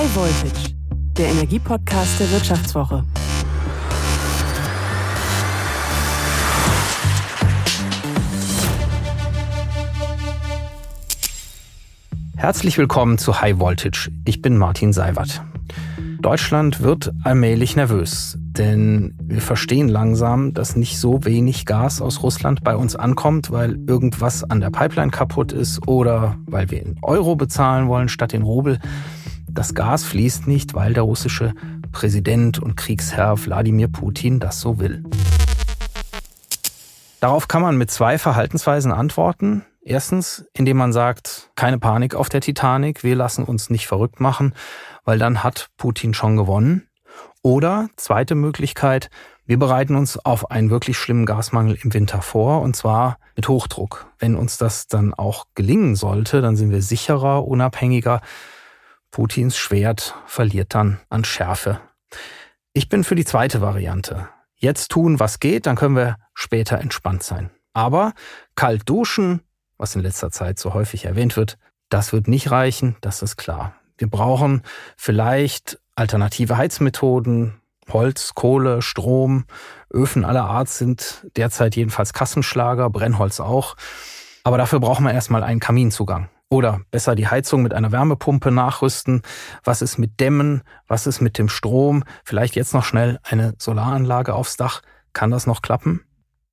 High Voltage, der Energiepodcast der Wirtschaftswoche. Herzlich willkommen zu High Voltage. Ich bin Martin Seiwert. Deutschland wird allmählich nervös, denn wir verstehen langsam, dass nicht so wenig Gas aus Russland bei uns ankommt, weil irgendwas an der Pipeline kaputt ist oder weil wir in Euro bezahlen wollen statt in Rubel. Das Gas fließt nicht, weil der russische Präsident und Kriegsherr Wladimir Putin das so will. Darauf kann man mit zwei Verhaltensweisen antworten. Erstens, indem man sagt, keine Panik auf der Titanic, wir lassen uns nicht verrückt machen, weil dann hat Putin schon gewonnen. Oder zweite Möglichkeit, wir bereiten uns auf einen wirklich schlimmen Gasmangel im Winter vor, und zwar mit Hochdruck. Wenn uns das dann auch gelingen sollte, dann sind wir sicherer, unabhängiger. Putins Schwert verliert dann an Schärfe. Ich bin für die zweite Variante. Jetzt tun, was geht, dann können wir später entspannt sein. Aber kalt duschen, was in letzter Zeit so häufig erwähnt wird, das wird nicht reichen, das ist klar. Wir brauchen vielleicht alternative Heizmethoden, Holz, Kohle, Strom, Öfen aller Art sind derzeit jedenfalls Kassenschlager, Brennholz auch. Aber dafür brauchen wir erstmal einen Kaminzugang. Oder besser die Heizung mit einer Wärmepumpe nachrüsten. Was ist mit Dämmen? Was ist mit dem Strom? Vielleicht jetzt noch schnell eine Solaranlage aufs Dach. Kann das noch klappen?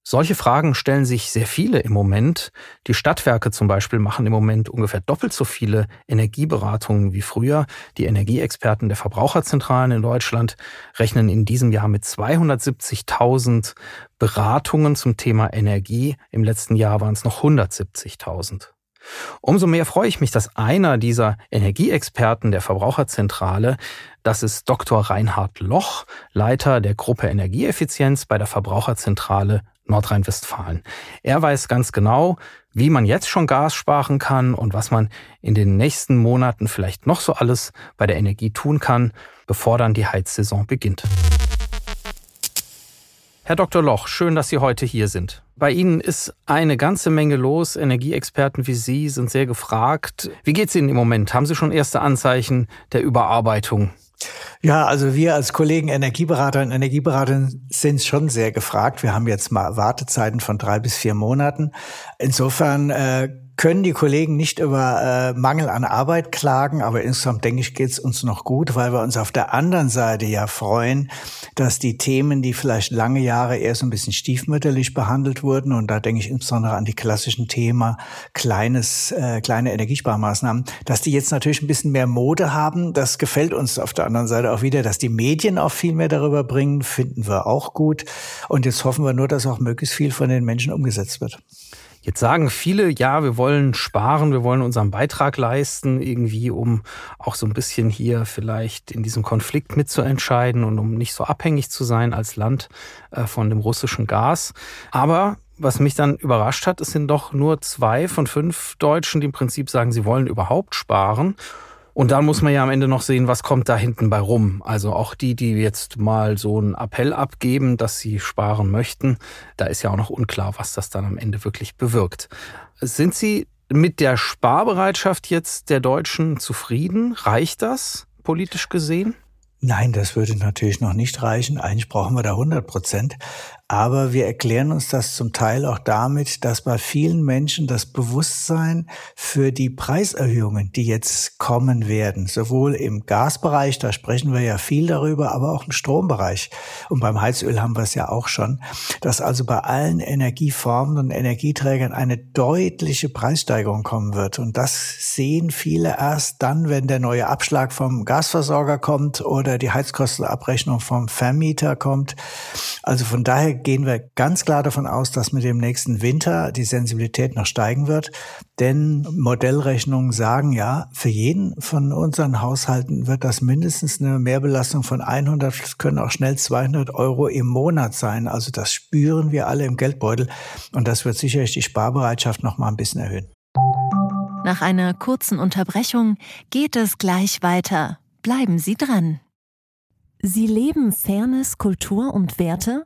Solche Fragen stellen sich sehr viele im Moment. Die Stadtwerke zum Beispiel machen im Moment ungefähr doppelt so viele Energieberatungen wie früher. Die Energieexperten der Verbraucherzentralen in Deutschland rechnen in diesem Jahr mit 270.000 Beratungen zum Thema Energie. Im letzten Jahr waren es noch 170.000. Umso mehr freue ich mich, dass einer dieser Energieexperten der Verbraucherzentrale, das ist Dr. Reinhard Loch, Leiter der Gruppe Energieeffizienz bei der Verbraucherzentrale Nordrhein-Westfalen. Er weiß ganz genau, wie man jetzt schon Gas sparen kann und was man in den nächsten Monaten vielleicht noch so alles bei der Energie tun kann, bevor dann die Heizsaison beginnt. Herr Dr. Loch, schön, dass Sie heute hier sind. Bei Ihnen ist eine ganze Menge los. Energieexperten wie Sie sind sehr gefragt. Wie geht es Ihnen im Moment? Haben Sie schon erste Anzeichen der Überarbeitung? Ja, also wir als Kollegen Energieberater und Energieberaterinnen sind schon sehr gefragt. Wir haben jetzt mal Wartezeiten von drei bis vier Monaten. Insofern äh, können die Kollegen nicht über äh, Mangel an Arbeit klagen, aber insgesamt denke ich, geht es uns noch gut, weil wir uns auf der anderen Seite ja freuen, dass die Themen, die vielleicht lange Jahre eher so ein bisschen stiefmütterlich behandelt wurden, und da denke ich insbesondere an die klassischen Themen, kleines, äh, kleine Energiesparmaßnahmen, dass die jetzt natürlich ein bisschen mehr Mode haben. Das gefällt uns auf der anderen Seite auch wieder, dass die Medien auch viel mehr darüber bringen, finden wir auch gut. Und jetzt hoffen wir nur, dass auch möglichst viel von den Menschen umgesetzt wird. Jetzt sagen viele, ja, wir wollen sparen, wir wollen unseren Beitrag leisten, irgendwie, um auch so ein bisschen hier vielleicht in diesem Konflikt mitzuentscheiden und um nicht so abhängig zu sein als Land äh, von dem russischen Gas. Aber was mich dann überrascht hat, es sind doch nur zwei von fünf Deutschen, die im Prinzip sagen, sie wollen überhaupt sparen. Und dann muss man ja am Ende noch sehen, was kommt da hinten bei rum. Also auch die, die jetzt mal so einen Appell abgeben, dass sie sparen möchten, da ist ja auch noch unklar, was das dann am Ende wirklich bewirkt. Sind Sie mit der Sparbereitschaft jetzt der Deutschen zufrieden? Reicht das politisch gesehen? Nein, das würde natürlich noch nicht reichen. Eigentlich brauchen wir da 100 Prozent. Aber wir erklären uns das zum Teil auch damit, dass bei vielen Menschen das Bewusstsein für die Preiserhöhungen, die jetzt kommen werden, sowohl im Gasbereich, da sprechen wir ja viel darüber, aber auch im Strombereich. Und beim Heizöl haben wir es ja auch schon, dass also bei allen Energieformen und Energieträgern eine deutliche Preissteigerung kommen wird. Und das sehen viele erst dann, wenn der neue Abschlag vom Gasversorger kommt oder die Heizkostenabrechnung vom Vermieter kommt. Also von daher gehen wir ganz klar davon aus, dass mit dem nächsten Winter die Sensibilität noch steigen wird. Denn Modellrechnungen sagen ja, für jeden von unseren Haushalten wird das mindestens eine Mehrbelastung von 100, können auch schnell 200 Euro im Monat sein. Also das spüren wir alle im Geldbeutel. Und das wird sicherlich die Sparbereitschaft noch mal ein bisschen erhöhen. Nach einer kurzen Unterbrechung geht es gleich weiter. Bleiben Sie dran. Sie leben Fairness, Kultur und Werte?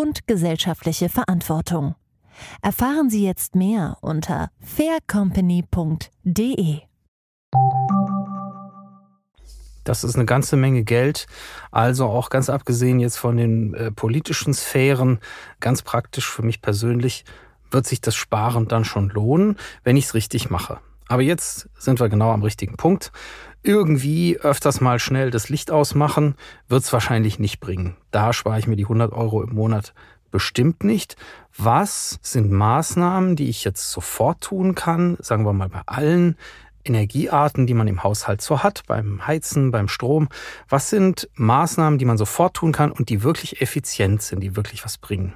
und gesellschaftliche Verantwortung. Erfahren Sie jetzt mehr unter faircompany.de. Das ist eine ganze Menge Geld. Also auch ganz abgesehen jetzt von den äh, politischen Sphären, ganz praktisch für mich persönlich, wird sich das Sparen dann schon lohnen, wenn ich es richtig mache. Aber jetzt sind wir genau am richtigen Punkt. Irgendwie öfters mal schnell das Licht ausmachen, wird es wahrscheinlich nicht bringen. Da spare ich mir die 100 Euro im Monat bestimmt nicht. Was sind Maßnahmen, die ich jetzt sofort tun kann, sagen wir mal bei allen Energiearten, die man im Haushalt so hat, beim Heizen, beim Strom? Was sind Maßnahmen, die man sofort tun kann und die wirklich effizient sind, die wirklich was bringen?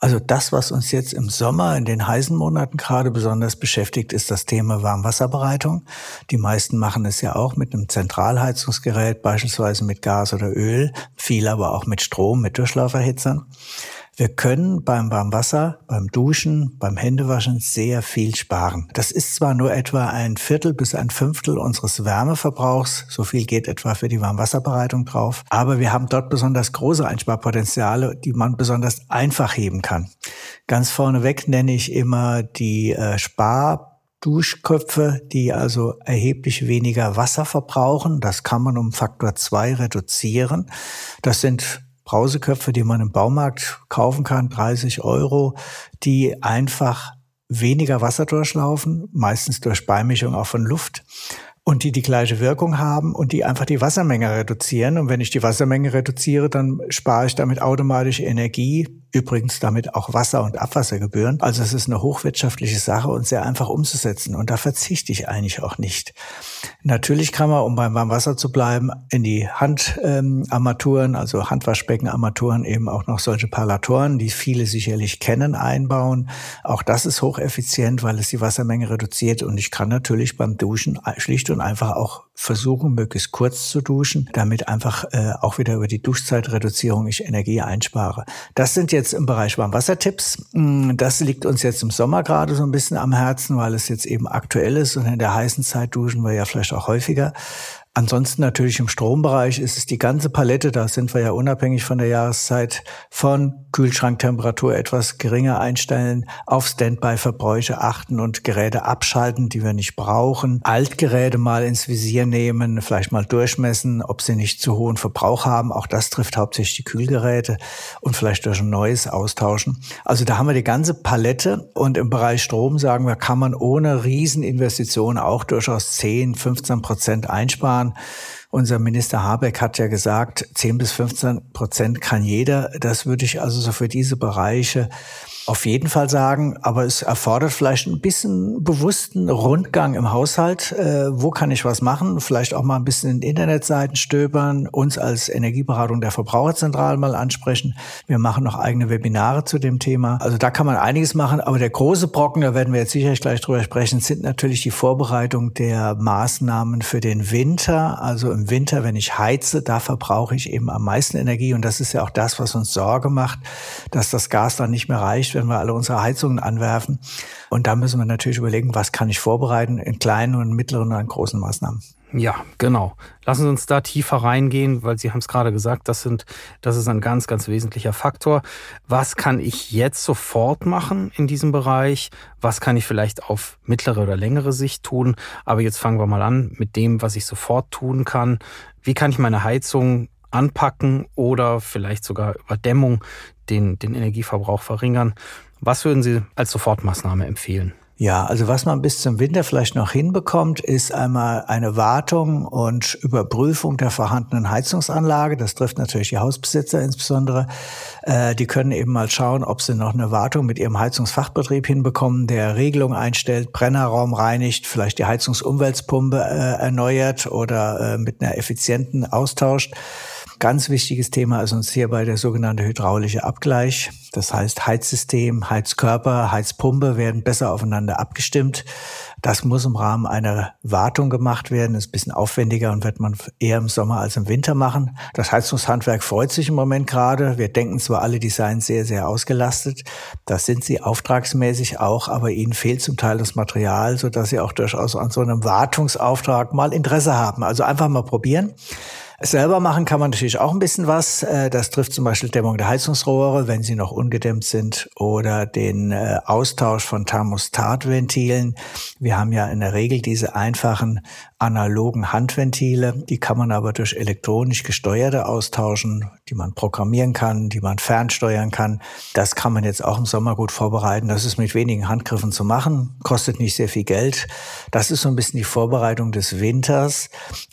Also das, was uns jetzt im Sommer in den heißen Monaten gerade besonders beschäftigt, ist das Thema Warmwasserbereitung. Die meisten machen es ja auch mit einem Zentralheizungsgerät, beispielsweise mit Gas oder Öl, viele aber auch mit Strom, mit Durchlauferhitzern. Wir können beim Warmwasser, beim Duschen, beim Händewaschen sehr viel sparen. Das ist zwar nur etwa ein Viertel bis ein Fünftel unseres Wärmeverbrauchs, so viel geht etwa für die Warmwasserbereitung drauf, aber wir haben dort besonders große Einsparpotenziale, die man besonders einfach heben kann. Ganz vorneweg nenne ich immer die äh, Spar Duschköpfe, die also erheblich weniger Wasser verbrauchen. Das kann man um Faktor zwei reduzieren. Das sind Brauseköpfe, die man im Baumarkt kaufen kann, 30 Euro, die einfach weniger Wasser durchlaufen, meistens durch Beimischung auch von Luft und die die gleiche Wirkung haben und die einfach die Wassermenge reduzieren. Und wenn ich die Wassermenge reduziere, dann spare ich damit automatisch Energie, übrigens damit auch Wasser- und Abwassergebühren. Also es ist eine hochwirtschaftliche Sache und sehr einfach umzusetzen. Und da verzichte ich eigentlich auch nicht. Natürlich kann man, um beim Warmwasser zu bleiben, in die Handarmaturen, also Handwaschbeckenarmaturen eben auch noch solche Parlatoren, die viele sicherlich kennen, einbauen. Auch das ist hocheffizient, weil es die Wassermenge reduziert. Und ich kann natürlich beim Duschen schlicht und einfach auch versuchen, möglichst kurz zu duschen, damit einfach äh, auch wieder über die Duschzeitreduzierung ich Energie einspare. Das sind jetzt im Bereich Warmwassertipps. Mm, das liegt uns jetzt im Sommer gerade so ein bisschen am Herzen, weil es jetzt eben aktuell ist und in der heißen Zeit duschen wir ja vielleicht auch häufiger. Ansonsten natürlich im Strombereich ist es die ganze Palette, da sind wir ja unabhängig von der Jahreszeit, von Kühlschranktemperatur etwas geringer einstellen, auf Standby-Verbräuche achten und Geräte abschalten, die wir nicht brauchen, Altgeräte mal ins Visier nehmen, vielleicht mal durchmessen, ob sie nicht zu hohen Verbrauch haben. Auch das trifft hauptsächlich die Kühlgeräte und vielleicht durch ein neues austauschen. Also da haben wir die ganze Palette und im Bereich Strom sagen wir, kann man ohne Rieseninvestitionen auch durchaus 10, 15 Prozent einsparen. Jahren. Unser Minister Habeck hat ja gesagt, 10 bis 15 Prozent kann jeder. Das würde ich also so für diese Bereiche auf jeden Fall sagen, aber es erfordert vielleicht ein bisschen bewussten Rundgang im Haushalt. Äh, wo kann ich was machen? Vielleicht auch mal ein bisschen in Internetseiten stöbern, uns als Energieberatung der Verbraucherzentrale mal ansprechen. Wir machen noch eigene Webinare zu dem Thema. Also da kann man einiges machen, aber der große Brocken, da werden wir jetzt sicherlich gleich drüber sprechen, sind natürlich die Vorbereitung der Maßnahmen für den Winter. Also im Winter, wenn ich heize, da verbrauche ich eben am meisten Energie und das ist ja auch das, was uns Sorge macht, dass das Gas dann nicht mehr reicht wenn wir alle unsere Heizungen anwerfen. Und da müssen wir natürlich überlegen, was kann ich vorbereiten in kleinen und mittleren und großen Maßnahmen. Ja, genau. Lassen Sie uns da tiefer reingehen, weil Sie haben es gerade gesagt, das sind, das ist ein ganz, ganz wesentlicher Faktor. Was kann ich jetzt sofort machen in diesem Bereich? Was kann ich vielleicht auf mittlere oder längere Sicht tun? Aber jetzt fangen wir mal an mit dem, was ich sofort tun kann. Wie kann ich meine Heizung anpacken oder vielleicht sogar über Dämmung den, den Energieverbrauch verringern. Was würden Sie als Sofortmaßnahme empfehlen? Ja, also was man bis zum Winter vielleicht noch hinbekommt, ist einmal eine Wartung und Überprüfung der vorhandenen Heizungsanlage. Das trifft natürlich die Hausbesitzer insbesondere. Äh, die können eben mal schauen, ob sie noch eine Wartung mit ihrem Heizungsfachbetrieb hinbekommen, der Regelung einstellt, Brennerraum reinigt, vielleicht die Heizungsumweltpumpe äh, erneuert oder äh, mit einer effizienten austauscht. Ganz wichtiges Thema ist uns hierbei der sogenannte hydraulische Abgleich. Das heißt, Heizsystem, Heizkörper, Heizpumpe werden besser aufeinander abgestimmt. Das muss im Rahmen einer Wartung gemacht werden. Ist ein bisschen aufwendiger und wird man eher im Sommer als im Winter machen. Das Heizungshandwerk freut sich im Moment gerade. Wir denken zwar alle, die seien sehr, sehr ausgelastet. Das sind sie auftragsmäßig auch, aber ihnen fehlt zum Teil das Material, sodass sie auch durchaus an so einem Wartungsauftrag mal Interesse haben. Also einfach mal probieren. Selber machen kann man natürlich auch ein bisschen was. Äh, das trifft zum Beispiel Dämmung der Heizungsrohre, wenn sie noch ungedämmt sind, oder den äh, Austausch von Thermostatventilen. Wir haben ja in der Regel diese einfachen analogen Handventile. Die kann man aber durch elektronisch gesteuerte austauschen, die man programmieren kann, die man fernsteuern kann. Das kann man jetzt auch im Sommer gut vorbereiten. Das ist mit wenigen Handgriffen zu machen, kostet nicht sehr viel Geld. Das ist so ein bisschen die Vorbereitung des Winters,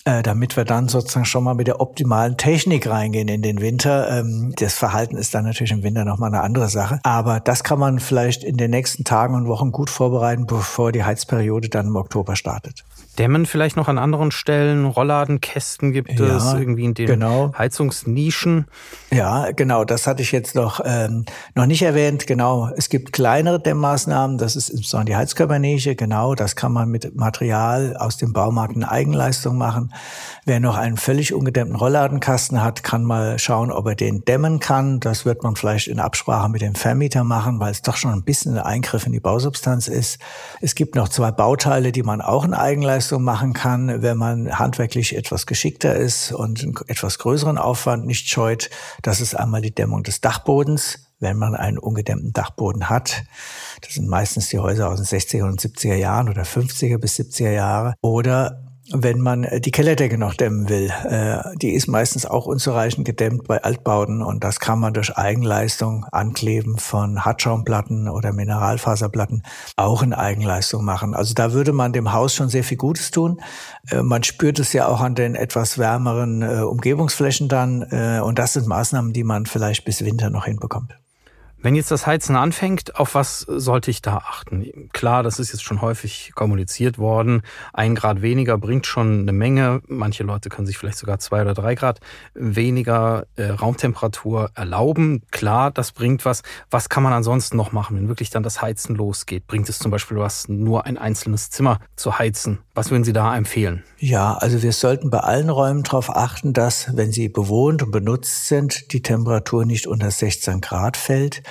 äh, damit wir dann sozusagen schon mal mit der optimalen Technik reingehen in den Winter. Ähm, das Verhalten ist dann natürlich im Winter nochmal eine andere Sache. Aber das kann man vielleicht in den nächsten Tagen und Wochen gut vorbereiten, bevor die Heizperiode dann im Oktober startet. Dämmen vielleicht noch an anderen Stellen, Rollladenkästen gibt ja, es irgendwie in den genau. Heizungsnischen. Ja, genau, das hatte ich jetzt noch, ähm, noch nicht erwähnt. Genau, es gibt kleinere Dämmmaßnahmen, das ist insbesondere die Heizkörpernische, genau, das kann man mit Material aus dem Baumarkt in Eigenleistung machen. Wer noch einen völlig ungedämmten Rollladenkasten hat, kann mal schauen, ob er den dämmen kann. Das wird man vielleicht in Absprache mit dem Vermieter machen, weil es doch schon ein bisschen ein Eingriff in die Bausubstanz ist. Es gibt noch zwei Bauteile, die man auch in Eigenleistung Dienstleistung machen kann, wenn man handwerklich etwas geschickter ist und einen etwas größeren Aufwand nicht scheut. Das ist einmal die Dämmung des Dachbodens, wenn man einen ungedämmten Dachboden hat. Das sind meistens die Häuser aus den 60er und 70er Jahren oder 50er bis 70er Jahre. Oder wenn man äh, die Kellerdecke noch dämmen will. Äh, die ist meistens auch unzureichend gedämmt bei Altbauten und das kann man durch Eigenleistung, Ankleben von Hartschaumplatten oder Mineralfaserplatten auch in Eigenleistung machen. Also da würde man dem Haus schon sehr viel Gutes tun. Äh, man spürt es ja auch an den etwas wärmeren Umgebungsflächen dann und das sind Maßnahmen, die man vielleicht bis Winter noch hinbekommt. Wenn jetzt das Heizen anfängt, auf was sollte ich da achten? Klar, das ist jetzt schon häufig kommuniziert worden. Ein Grad weniger bringt schon eine Menge. Manche Leute können sich vielleicht sogar zwei oder drei Grad weniger äh, Raumtemperatur erlauben. Klar, das bringt was. Was kann man ansonsten noch machen, wenn wirklich dann das Heizen losgeht? Bringt es zum Beispiel was, nur ein einzelnes Zimmer zu heizen? Was würden Sie da empfehlen? Ja, also wir sollten bei allen Räumen darauf achten, dass, wenn sie bewohnt und benutzt sind, die Temperatur nicht unter 16 Grad fällt.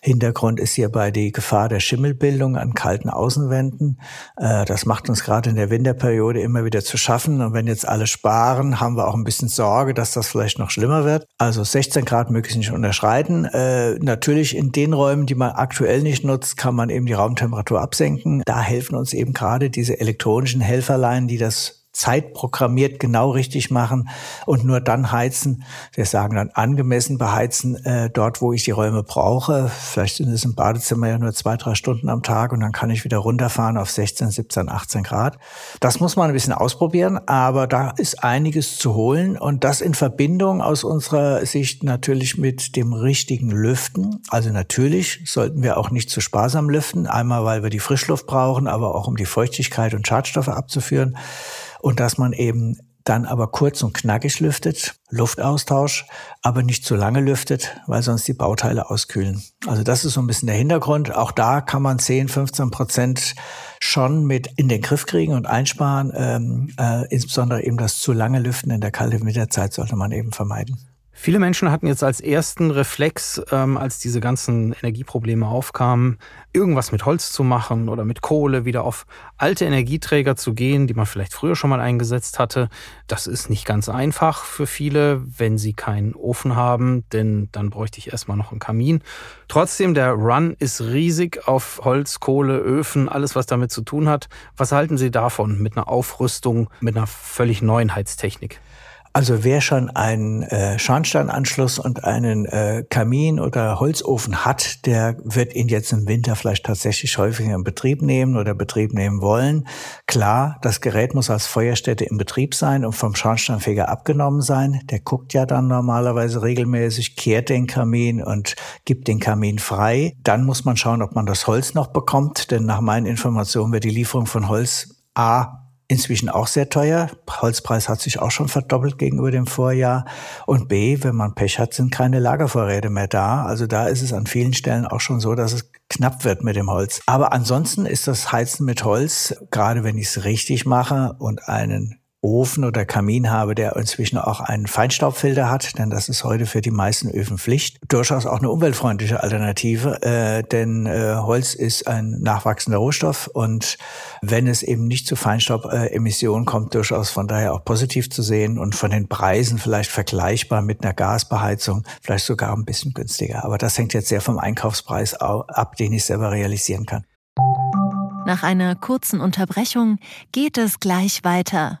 Hintergrund ist hierbei die Gefahr der Schimmelbildung an kalten Außenwänden. Äh, das macht uns gerade in der Winterperiode immer wieder zu schaffen. Und wenn jetzt alle sparen, haben wir auch ein bisschen Sorge, dass das vielleicht noch schlimmer wird. Also 16 Grad möglichst nicht unterschreiten. Äh, natürlich in den Räumen, die man aktuell nicht nutzt, kann man eben die Raumtemperatur absenken. Da helfen uns eben gerade diese elektronischen Helferlein, die das zeitprogrammiert genau richtig machen und nur dann heizen. Wir sagen dann angemessen beheizen, äh, dort, wo ich die Räume brauche. Vielleicht sind es im Badezimmer ja nur zwei, drei Stunden am Tag und dann kann ich wieder runterfahren auf 16, 17, 18 Grad. Das muss man ein bisschen ausprobieren, aber da ist einiges zu holen und das in Verbindung aus unserer Sicht natürlich mit dem richtigen Lüften. Also natürlich sollten wir auch nicht zu sparsam lüften. Einmal, weil wir die Frischluft brauchen, aber auch um die Feuchtigkeit und Schadstoffe abzuführen und dass man eben dann aber kurz und knackig lüftet, Luftaustausch, aber nicht zu lange lüftet, weil sonst die Bauteile auskühlen. Also das ist so ein bisschen der Hintergrund. Auch da kann man 10, 15 Prozent schon mit in den Griff kriegen und einsparen. Ähm, äh, insbesondere eben das zu lange Lüften in der kalten Winterzeit sollte man eben vermeiden. Viele Menschen hatten jetzt als ersten Reflex, ähm, als diese ganzen Energieprobleme aufkamen, irgendwas mit Holz zu machen oder mit Kohle, wieder auf alte Energieträger zu gehen, die man vielleicht früher schon mal eingesetzt hatte. Das ist nicht ganz einfach für viele, wenn sie keinen Ofen haben, denn dann bräuchte ich erstmal noch einen Kamin. Trotzdem, der Run ist riesig auf Holz, Kohle, Öfen, alles, was damit zu tun hat. Was halten Sie davon mit einer Aufrüstung, mit einer völlig neuen Heiztechnik? Also wer schon einen äh, Schornsteinanschluss und einen äh, Kamin oder Holzofen hat, der wird ihn jetzt im Winter vielleicht tatsächlich häufiger in Betrieb nehmen oder Betrieb nehmen wollen. Klar, das Gerät muss als Feuerstätte im Betrieb sein und vom Schornsteinfeger abgenommen sein. Der guckt ja dann normalerweise regelmäßig, kehrt den Kamin und gibt den Kamin frei. Dann muss man schauen, ob man das Holz noch bekommt, denn nach meinen Informationen wird die Lieferung von Holz A inzwischen auch sehr teuer. Holzpreis hat sich auch schon verdoppelt gegenüber dem Vorjahr. Und B, wenn man Pech hat, sind keine Lagervorräte mehr da. Also da ist es an vielen Stellen auch schon so, dass es knapp wird mit dem Holz. Aber ansonsten ist das Heizen mit Holz, gerade wenn ich es richtig mache und einen Ofen oder Kamin habe, der inzwischen auch einen Feinstaubfilter hat, denn das ist heute für die meisten Öfen Pflicht. Durchaus auch eine umweltfreundliche Alternative, äh, denn äh, Holz ist ein nachwachsender Rohstoff und wenn es eben nicht zu Feinstaubemissionen kommt, durchaus von daher auch positiv zu sehen und von den Preisen vielleicht vergleichbar mit einer Gasbeheizung, vielleicht sogar ein bisschen günstiger. Aber das hängt jetzt sehr vom Einkaufspreis ab, den ich selber realisieren kann. Nach einer kurzen Unterbrechung geht es gleich weiter.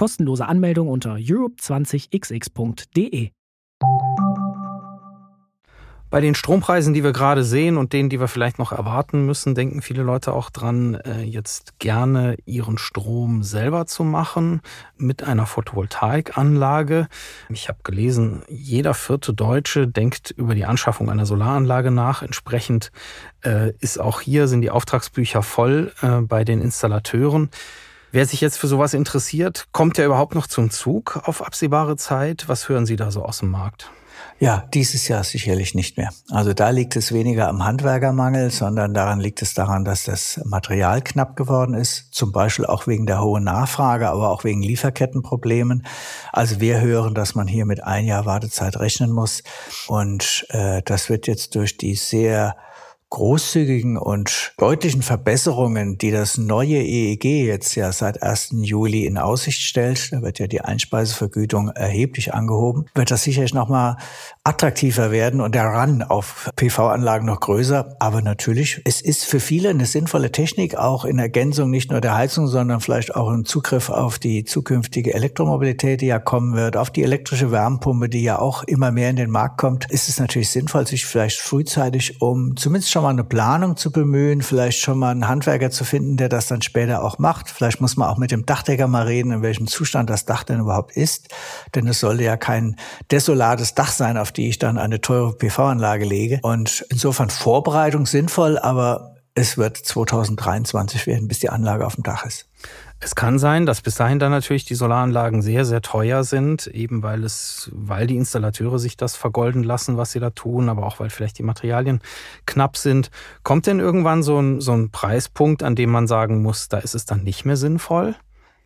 Kostenlose Anmeldung unter europe20xx.de. Bei den Strompreisen, die wir gerade sehen und denen, die wir vielleicht noch erwarten müssen, denken viele Leute auch dran, äh, jetzt gerne ihren Strom selber zu machen mit einer Photovoltaikanlage. Ich habe gelesen, jeder vierte Deutsche denkt über die Anschaffung einer Solaranlage nach. Entsprechend äh, ist auch hier sind die Auftragsbücher voll äh, bei den Installateuren. Wer sich jetzt für sowas interessiert, kommt ja überhaupt noch zum Zug auf absehbare Zeit. Was hören Sie da so aus dem Markt? Ja, dieses Jahr sicherlich nicht mehr. Also da liegt es weniger am Handwerkermangel, sondern daran liegt es daran, dass das Material knapp geworden ist, zum Beispiel auch wegen der hohen Nachfrage, aber auch wegen Lieferkettenproblemen. Also wir hören, dass man hier mit ein Jahr Wartezeit rechnen muss und äh, das wird jetzt durch die sehr großzügigen und deutlichen Verbesserungen, die das neue EEG jetzt ja seit 1. Juli in Aussicht stellt, da wird ja die Einspeisevergütung erheblich angehoben, wird das sicherlich nochmal attraktiver werden und der Run auf PV-Anlagen noch größer. Aber natürlich, es ist für viele eine sinnvolle Technik, auch in Ergänzung nicht nur der Heizung, sondern vielleicht auch im Zugriff auf die zukünftige Elektromobilität, die ja kommen wird, auf die elektrische Wärmepumpe, die ja auch immer mehr in den Markt kommt, ist es natürlich sinnvoll, sich vielleicht frühzeitig um zumindest schon schon mal eine Planung zu bemühen, vielleicht schon mal einen Handwerker zu finden, der das dann später auch macht. Vielleicht muss man auch mit dem Dachdecker mal reden, in welchem Zustand das Dach denn überhaupt ist. Denn es soll ja kein desolates Dach sein, auf die ich dann eine teure PV-Anlage lege. Und insofern Vorbereitung sinnvoll, aber es wird 2023 werden, bis die Anlage auf dem Dach ist. Es kann sein, dass bis dahin dann natürlich die Solaranlagen sehr, sehr teuer sind, eben weil es, weil die Installateure sich das vergolden lassen, was sie da tun, aber auch weil vielleicht die Materialien knapp sind. Kommt denn irgendwann so ein, so ein Preispunkt, an dem man sagen muss, da ist es dann nicht mehr sinnvoll?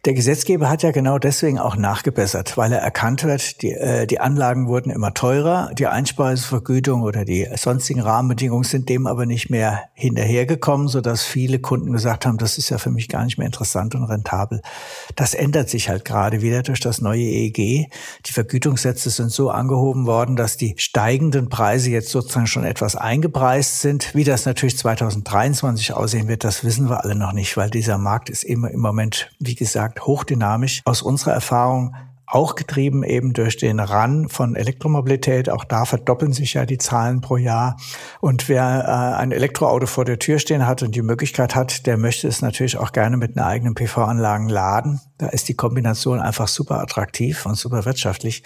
Der Gesetzgeber hat ja genau deswegen auch nachgebessert, weil er erkannt wird, die, äh, die Anlagen wurden immer teurer, die Einspeisevergütung oder die sonstigen Rahmenbedingungen sind dem aber nicht mehr hinterhergekommen, sodass viele Kunden gesagt haben, das ist ja für mich gar nicht mehr interessant und rentabel. Das ändert sich halt gerade wieder durch das neue EEG. Die Vergütungssätze sind so angehoben worden, dass die steigenden Preise jetzt sozusagen schon etwas eingepreist sind. Wie das natürlich 2023 aussehen wird, das wissen wir alle noch nicht, weil dieser Markt ist immer im Moment, wie gesagt, gesagt, hochdynamisch. Aus unserer Erfahrung auch getrieben eben durch den Run von Elektromobilität. Auch da verdoppeln sich ja die Zahlen pro Jahr. Und wer äh, ein Elektroauto vor der Tür stehen hat und die Möglichkeit hat, der möchte es natürlich auch gerne mit einer eigenen PV-Anlage laden. Da ist die Kombination einfach super attraktiv und super wirtschaftlich.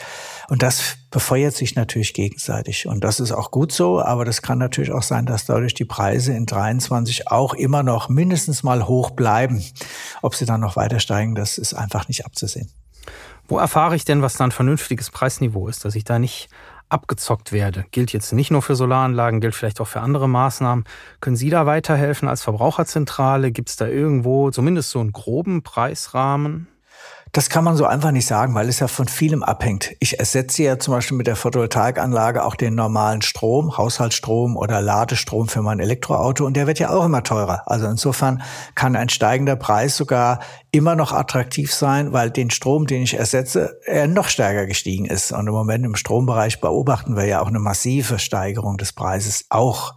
Und das befeuert sich natürlich gegenseitig. Und das ist auch gut so. Aber das kann natürlich auch sein, dass dadurch die Preise in 23 auch immer noch mindestens mal hoch bleiben. Ob sie dann noch weiter steigen, das ist einfach nicht abzusehen. Wo erfahre ich denn, was da ein vernünftiges Preisniveau ist, dass ich da nicht abgezockt werde? Gilt jetzt nicht nur für Solaranlagen, gilt vielleicht auch für andere Maßnahmen. Können Sie da weiterhelfen als Verbraucherzentrale? Gibt es da irgendwo zumindest so einen groben Preisrahmen? Das kann man so einfach nicht sagen, weil es ja von vielem abhängt. Ich ersetze ja zum Beispiel mit der Photovoltaikanlage auch den normalen Strom, Haushaltsstrom oder Ladestrom für mein Elektroauto und der wird ja auch immer teurer. Also insofern kann ein steigender Preis sogar immer noch attraktiv sein, weil den Strom, den ich ersetze, er noch stärker gestiegen ist. Und im Moment im Strombereich beobachten wir ja auch eine massive Steigerung des Preises auch.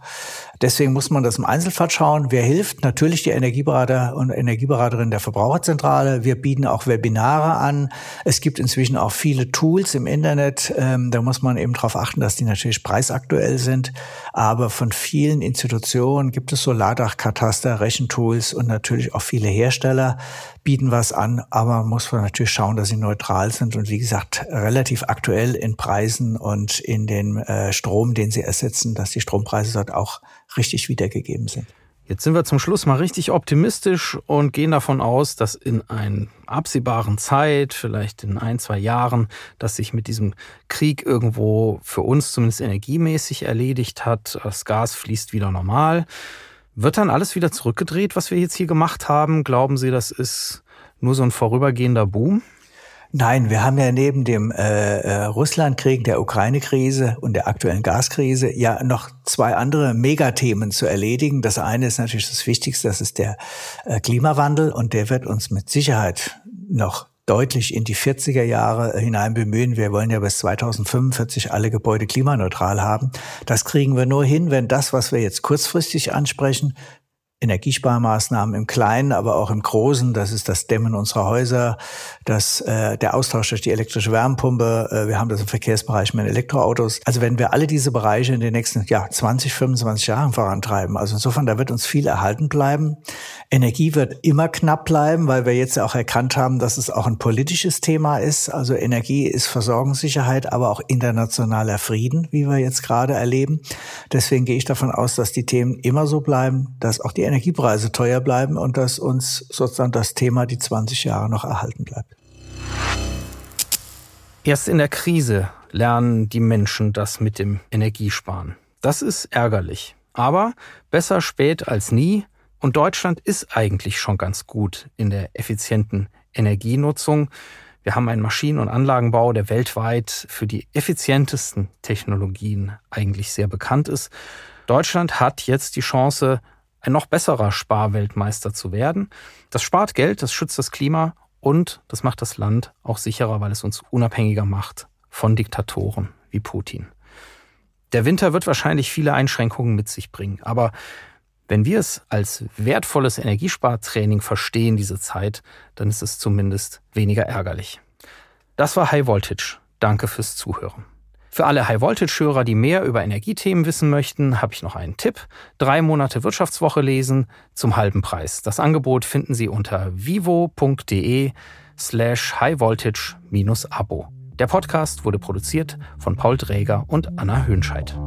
Deswegen muss man das im Einzelfall schauen. Wer hilft? Natürlich die Energieberater und Energieberaterin der Verbraucherzentrale. Wir bieten auch Webinare an. Es gibt inzwischen auch viele Tools im Internet. Ähm, da muss man eben darauf achten, dass die natürlich preisaktuell sind. Aber von vielen Institutionen gibt es so Ladachkataster, Rechentools und natürlich auch viele Hersteller bieten was an. Aber man muss natürlich schauen, dass sie neutral sind und wie gesagt relativ aktuell in Preisen und in den äh, Strom, den sie ersetzen, dass die Strompreise dort auch richtig wiedergegeben sind. Jetzt sind wir zum Schluss mal richtig optimistisch und gehen davon aus, dass in einer absehbaren Zeit, vielleicht in ein, zwei Jahren, dass sich mit diesem Krieg irgendwo für uns zumindest energiemäßig erledigt hat. Das Gas fließt wieder normal. Wird dann alles wieder zurückgedreht, was wir jetzt hier gemacht haben? Glauben Sie, das ist nur so ein vorübergehender Boom? Nein, wir haben ja neben dem äh, äh, Russlandkrieg, der Ukraine-Krise und der aktuellen Gaskrise ja noch zwei andere Megathemen zu erledigen. Das eine ist natürlich das Wichtigste, das ist der äh, Klimawandel und der wird uns mit Sicherheit noch deutlich in die 40er Jahre hinein bemühen. Wir wollen ja bis 2045 alle Gebäude klimaneutral haben. Das kriegen wir nur hin, wenn das, was wir jetzt kurzfristig ansprechen, Energiesparmaßnahmen im Kleinen, aber auch im Großen. Das ist das Dämmen unserer Häuser, das, äh, der Austausch durch die elektrische Wärmepumpe. Äh, wir haben das im Verkehrsbereich mit Elektroautos. Also wenn wir alle diese Bereiche in den nächsten ja, 20, 25 Jahren vorantreiben, also insofern, da wird uns viel erhalten bleiben. Energie wird immer knapp bleiben, weil wir jetzt auch erkannt haben, dass es auch ein politisches Thema ist. Also Energie ist Versorgungssicherheit, aber auch internationaler Frieden, wie wir jetzt gerade erleben. Deswegen gehe ich davon aus, dass die Themen immer so bleiben, dass auch die Energiepreise teuer bleiben und dass uns sozusagen das Thema die 20 Jahre noch erhalten bleibt. Erst in der Krise lernen die Menschen das mit dem Energiesparen. Das ist ärgerlich. Aber besser spät als nie. Und Deutschland ist eigentlich schon ganz gut in der effizienten Energienutzung. Wir haben einen Maschinen- und Anlagenbau, der weltweit für die effizientesten Technologien eigentlich sehr bekannt ist. Deutschland hat jetzt die Chance, ein noch besserer Sparweltmeister zu werden. Das spart Geld, das schützt das Klima und das macht das Land auch sicherer, weil es uns unabhängiger macht von Diktatoren wie Putin. Der Winter wird wahrscheinlich viele Einschränkungen mit sich bringen, aber wenn wir es als wertvolles Energiespartraining verstehen, diese Zeit, dann ist es zumindest weniger ärgerlich. Das war High Voltage. Danke fürs Zuhören. Für alle High-Voltage-Hörer, die mehr über Energiethemen wissen möchten, habe ich noch einen Tipp. Drei Monate Wirtschaftswoche lesen zum halben Preis. Das Angebot finden Sie unter vivo.de slash highvoltage-abo. Der Podcast wurde produziert von Paul Dräger und Anna Höhnscheid.